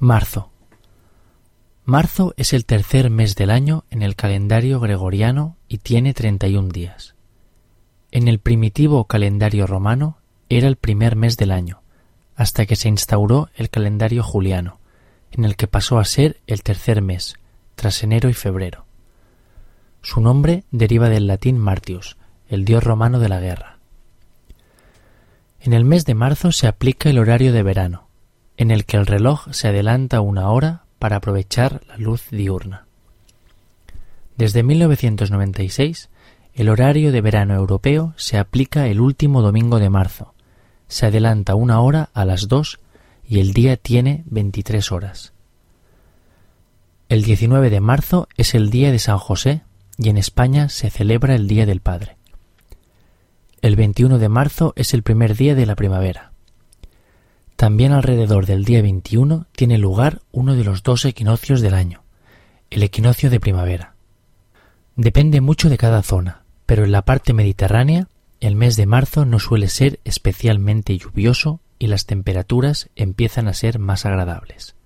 Marzo. Marzo es el tercer mes del año en el calendario gregoriano y tiene 31 días. En el primitivo calendario romano era el primer mes del año, hasta que se instauró el calendario juliano, en el que pasó a ser el tercer mes, tras enero y febrero. Su nombre deriva del latín Martius, el dios romano de la guerra. En el mes de marzo se aplica el horario de verano, en el que el reloj se adelanta una hora para aprovechar la luz diurna. Desde 1996, el horario de verano europeo se aplica el último domingo de marzo. Se adelanta una hora a las dos y el día tiene 23 horas. El 19 de marzo es el día de San José y en España se celebra el Día del Padre. El 21 de marzo es el primer día de la primavera. También alrededor del día 21 tiene lugar uno de los dos equinoccios del año, el equinoccio de primavera. Depende mucho de cada zona, pero en la parte mediterránea el mes de marzo no suele ser especialmente lluvioso y las temperaturas empiezan a ser más agradables.